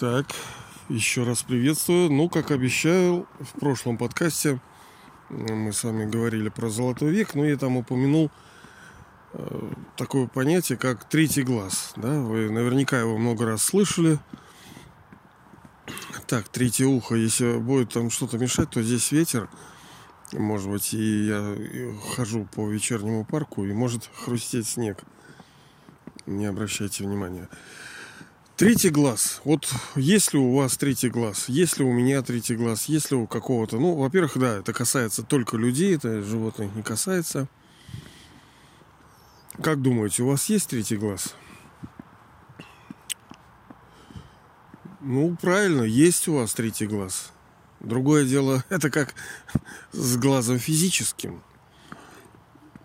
Так, еще раз приветствую. Ну, как обещал, в прошлом подкасте мы с вами говорили про золотой век, но я там упомянул э, такое понятие, как третий глаз. Да? Вы наверняка его много раз слышали. Так, третье ухо, если будет там что-то мешать, то здесь ветер. Может быть, и я хожу по вечернему парку, и может хрустеть снег. Не обращайте внимания. Третий глаз. Вот если у вас третий глаз, если у меня третий глаз, если у какого-то... Ну, во-первых, да, это касается только людей, это животных не касается. Как думаете, у вас есть третий глаз? Ну, правильно, есть у вас третий глаз. Другое дело, это как с глазом физическим.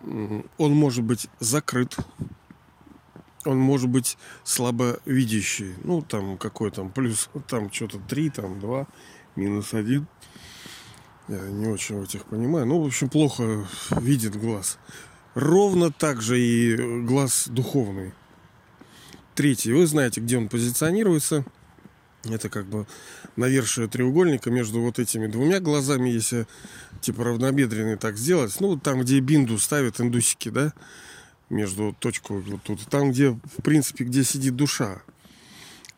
Он может быть закрыт, он может быть слабовидящий. Ну, там какой там плюс, там что-то 3, там 2, минус 1. Я не очень в этих понимаю. Ну, в общем, плохо видит глаз. Ровно так же и глаз духовный. Третий. Вы знаете, где он позиционируется. Это как бы навершие треугольника между вот этими двумя глазами, если типа равнобедренный так сделать. Ну, там, где бинду ставят индусики, да, между точкой вот тут, там, где, в принципе, где сидит душа.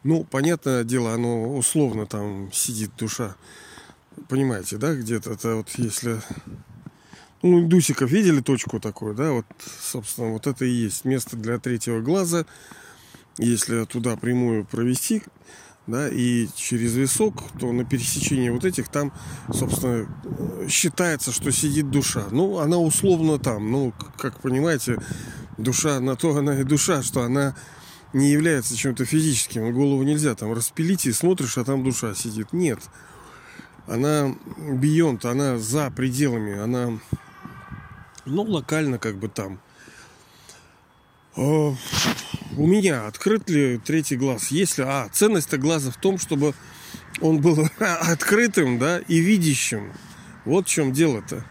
Ну, понятное дело, оно условно там сидит душа. Понимаете, да, где-то это вот если... Ну, индусиков видели точку такую, да, вот, собственно, вот это и есть место для третьего глаза. Если туда прямую провести, да, и через висок, то на пересечении вот этих там, собственно, считается, что сидит душа. Ну, она условно там, ну, как понимаете, душа, на то она и душа, что она не является чем-то физическим. Голову нельзя там распилить и смотришь, а там душа сидит. Нет. Она бионт, она за пределами, она, ну, локально как бы там. А, у меня открыт ли третий глаз? Если, а, ценность глаза в том, чтобы он был открытым, да, и видящим. Вот в чем дело-то.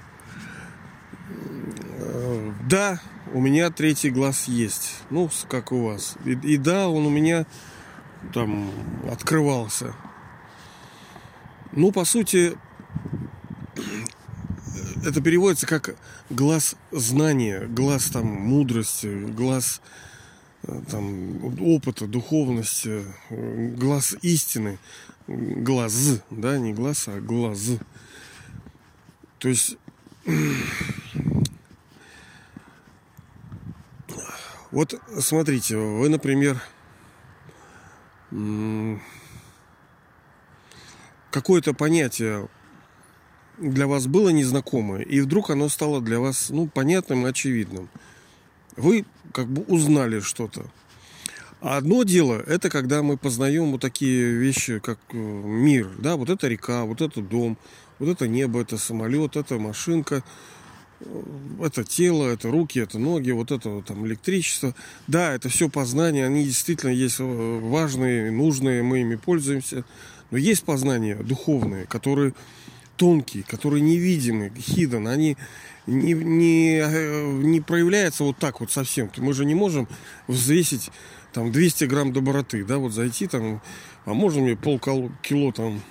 Э, да, у меня третий глаз есть. Ну, как у вас. И, и да, он у меня там открывался. Ну, по сути, это переводится как глаз знания, глаз там мудрости, глаз э, там опыта, духовности, глаз истины, глаз, да, не глаз, а глаз. То есть Вот смотрите, вы, например, какое-то понятие для вас было незнакомое, и вдруг оно стало для вас ну, понятным и очевидным. Вы как бы узнали что-то. А одно дело, это когда мы познаем вот такие вещи, как э, мир. Да, вот это река, вот это дом, вот это небо, это самолет, это машинка, это тело, это руки, это ноги, вот это там электричество. Да, это все познания, они действительно есть э, важные, нужные, мы ими пользуемся. Но есть познания духовные, которые тонкие, которые невидимы, хидан, они не, не, э, не проявляются вот так вот совсем. Мы же не можем взвесить там 200 грамм доброты, да, вот зайти там, а можно мне полкило там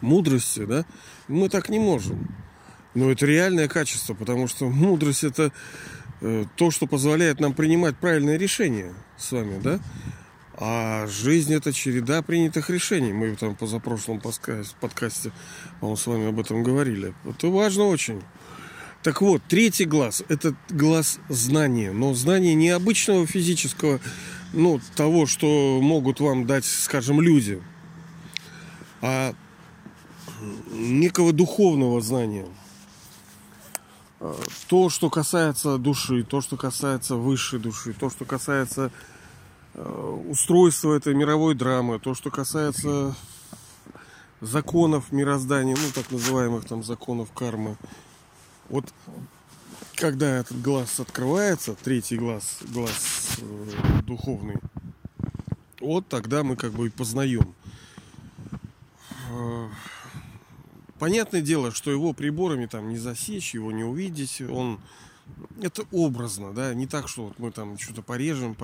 мудрости, да? Мы так не можем. Но это реальное качество, потому что мудрость это э, то, что позволяет нам принимать правильные решения с вами, да? А жизнь это череда принятых решений. Мы там позапрошлом подкасте, по с вами об этом говорили. Это важно очень. Так вот, третий глаз – это глаз знания. Но знания не обычного физического, ну, того, что могут вам дать, скажем, люди, а некого духовного знания – то, что касается души, то, что касается высшей души, то, что касается э, устройства этой мировой драмы, то, что касается законов мироздания, ну, так называемых там законов кармы. Вот когда этот глаз открывается, третий глаз, глаз э, духовный, вот тогда мы как бы и познаем. Э, Понятное дело, что его приборами там не засечь, его не увидеть. Он это образно, да, не так, что вот мы там что-то порежем,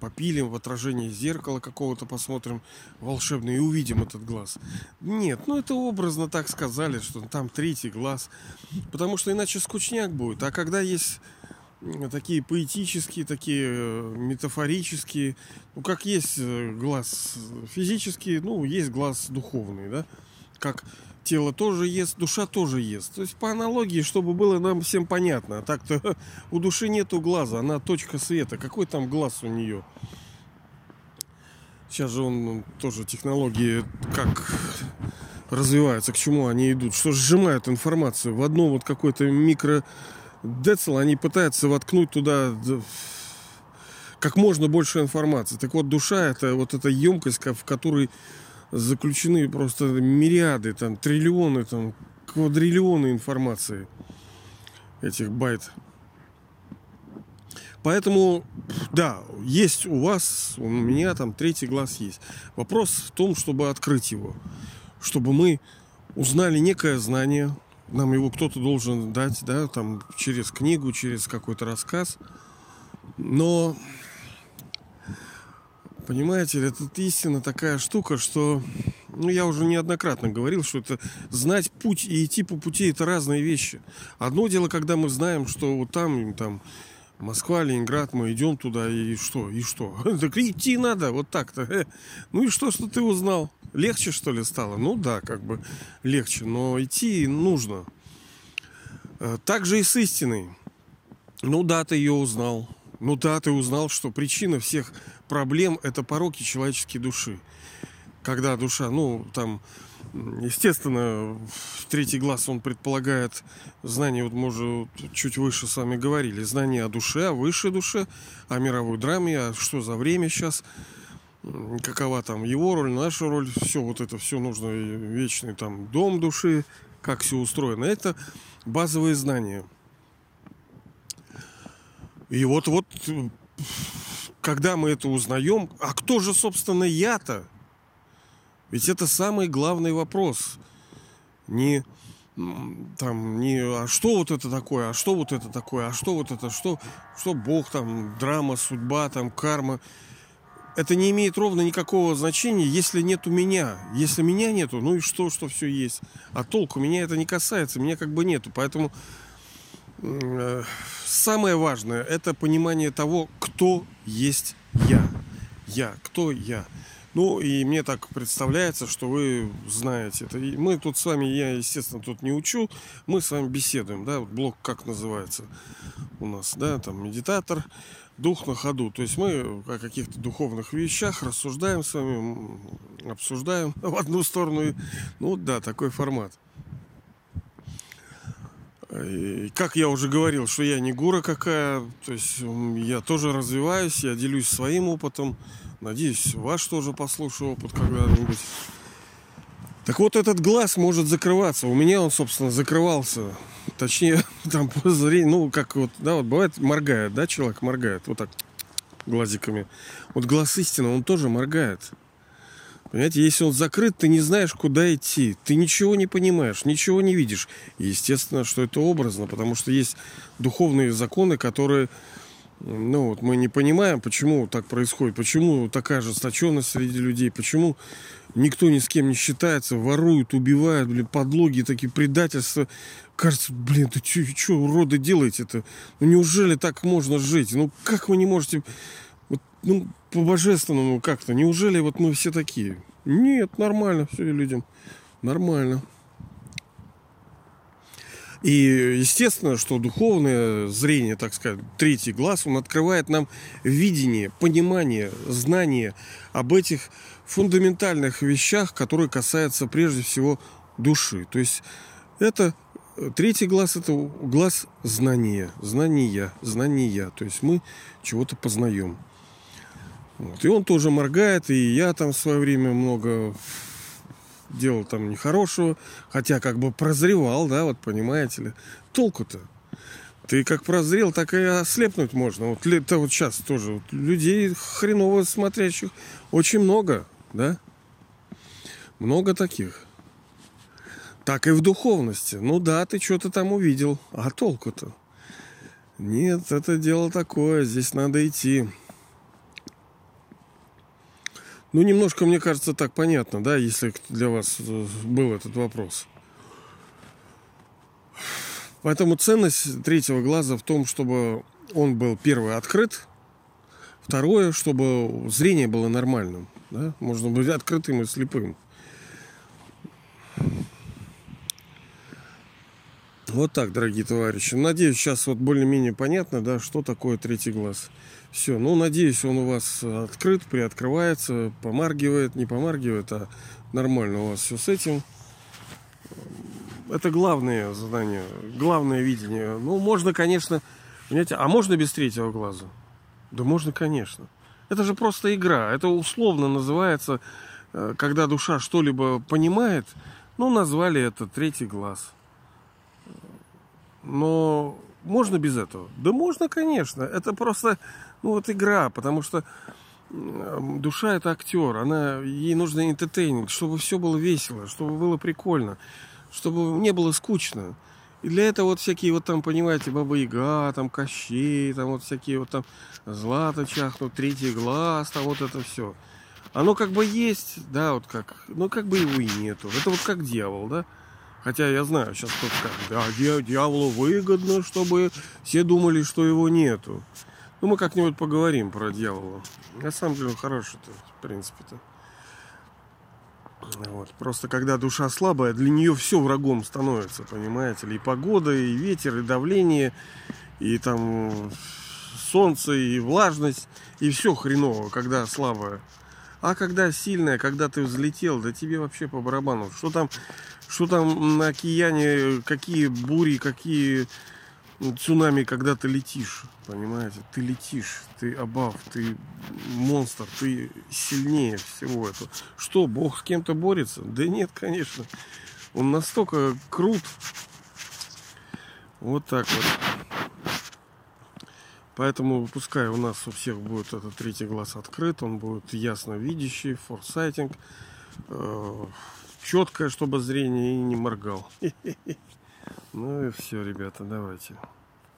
попилим в отражении зеркала какого-то, посмотрим волшебный и увидим этот глаз. Нет, ну это образно так сказали, что там третий глаз, потому что иначе скучняк будет. А когда есть такие поэтические, такие э, метафорические, ну как есть э, глаз физический, ну есть глаз духовный, да, как тело тоже ест, душа тоже ест. То есть по аналогии, чтобы было нам всем понятно. А так-то у души нету глаза, она точка света. Какой там глаз у нее? Сейчас же он ну, тоже технологии как развиваются, к чему они идут, что сжимают информацию в одно вот какой-то микро децл, они пытаются воткнуть туда как можно больше информации. Так вот, душа это вот эта емкость, в которой заключены просто мириады, там, триллионы, там, квадриллионы информации этих байт. Поэтому, да, есть у вас, у меня там третий глаз есть. Вопрос в том, чтобы открыть его. Чтобы мы узнали некое знание, нам его кто-то должен дать, да, там, через книгу, через какой-то рассказ. Но Понимаете, это истина такая штука, что, ну, я уже неоднократно говорил, что это знать путь и идти по пути это разные вещи. Одно дело, когда мы знаем, что вот там, там, Москва, Ленинград, мы идем туда, и что, и что? Так идти надо, вот так-то. Ну и что, что ты узнал? Легче, что ли, стало? Ну да, как бы легче, но идти нужно. Э, так же и с истиной. Ну да, ты ее узнал. Ну да, ты узнал, что причина всех проблем – это пороки человеческой души. Когда душа, ну, там, естественно, третий глаз, он предполагает знание, вот мы уже чуть выше с вами говорили, знание о душе, о высшей душе, о мировой драме, а что за время сейчас, какова там его роль, наша роль, все вот это все нужно, вечный там дом души, как все устроено. Это базовые знания. И вот, вот когда мы это узнаем, а кто же, собственно, я-то? Ведь это самый главный вопрос. Не там, не а что вот это такое, а что вот это такое, а что вот это, что, что Бог там, драма, судьба, там, карма. Это не имеет ровно никакого значения, если нету меня. Если меня нету, ну и что, что все есть. А толку меня это не касается, меня как бы нету. Поэтому самое важное это понимание того, кто есть я. Я, кто я. Ну, и мне так представляется, что вы знаете это. И мы тут с вами, я, естественно, тут не учу, мы с вами беседуем, да, вот блок как называется у нас, да, там медитатор, дух на ходу. То есть мы о каких-то духовных вещах рассуждаем с вами, обсуждаем в одну сторону. Ну, да, такой формат. Как я уже говорил, что я не гура какая, то есть я тоже развиваюсь, я делюсь своим опытом. Надеюсь, ваш тоже послушаю опыт когда-нибудь. Так вот, этот глаз может закрываться. У меня он, собственно, закрывался. Точнее, там по зрению, ну, как вот, да, вот бывает, моргает, да, человек моргает, вот так, глазиками. Вот глаз истины, он тоже моргает. Понимаете, если он закрыт, ты не знаешь, куда идти. Ты ничего не понимаешь, ничего не видишь. Естественно, что это образно, потому что есть духовные законы, которые ну вот мы не понимаем, почему так происходит, почему такая ожесточенность среди людей, почему никто ни с кем не считается, воруют, убивают, блин, подлоги, такие предательства. Кажется, блин, ты что, уроды, делаете-то? Ну неужели так можно жить? Ну как вы не можете ну, по-божественному как-то. Неужели вот мы все такие? Нет, нормально все людям. Нормально. И естественно, что духовное зрение, так сказать, третий глаз, он открывает нам видение, понимание, знание об этих фундаментальных вещах, которые касаются прежде всего души. То есть это третий глаз это глаз знания, знания, знания. То есть мы чего-то познаем. Вот. И он тоже моргает, и я там в свое время много делал там нехорошего, хотя как бы прозревал, да, вот понимаете ли. Толку-то? Ты как прозрел, так и ослепнуть можно. Вот это вот сейчас тоже вот, людей хреново смотрящих очень много, да? Много таких. Так и в духовности. Ну да, ты что-то там увидел. А толку-то? Нет, это дело такое, здесь надо идти. Ну, немножко, мне кажется, так понятно, да, если для вас э, был этот вопрос. Поэтому ценность третьего глаза в том, чтобы он был первый открыт, второе, чтобы зрение было нормальным, да, можно быть открытым и слепым. Вот так, дорогие товарищи. Надеюсь, сейчас вот более-менее понятно, да, что такое третий глаз. Все, ну, надеюсь, он у вас открыт, приоткрывается, помаргивает, не помаргивает, а нормально у вас все с этим. Это главное задание, главное видение. Ну, можно, конечно, понимаете, а можно без третьего глаза? Да можно, конечно. Это же просто игра. Это условно называется, э, когда душа что-либо понимает, ну, назвали это третий глаз. Но можно без этого? Да можно, конечно. Это просто, ну вот игра, потому что душа это актер, она, ей нужно entertaining, чтобы все было весело, чтобы было прикольно, чтобы не было скучно. И для этого вот всякие вот там, понимаете, Баба Яга, там Кощей, там вот всякие вот там Злата чахнут, Третий глаз, там вот это все. Оно как бы есть, да, вот как, но как бы его и нету. Это вот как дьявол, да. Хотя я знаю, сейчас кто-то скажет, да, дьяволу выгодно, чтобы все думали, что его нету. Ну, мы как-нибудь поговорим про дьявола. На самом деле он хороший-то, в принципе-то. Вот. Просто когда душа слабая, для нее все врагом становится, понимаете ли. И погода, и ветер, и давление, и там солнце, и влажность, и все хреново, когда слабая. А когда сильная, когда ты взлетел, да тебе вообще по барабану. Что там что там на океане, какие бури, какие цунами, когда ты летишь, понимаете? Ты летишь, ты абав, ты монстр, ты сильнее всего этого. Что, Бог с кем-то борется? Да нет, конечно. Он настолько крут. Вот так вот. Поэтому пускай у нас у всех будет этот третий глаз открыт, он будет ясно видящий, форсайтинг, э, четкое, чтобы зрение и не моргал. Ну и все, ребята, давайте.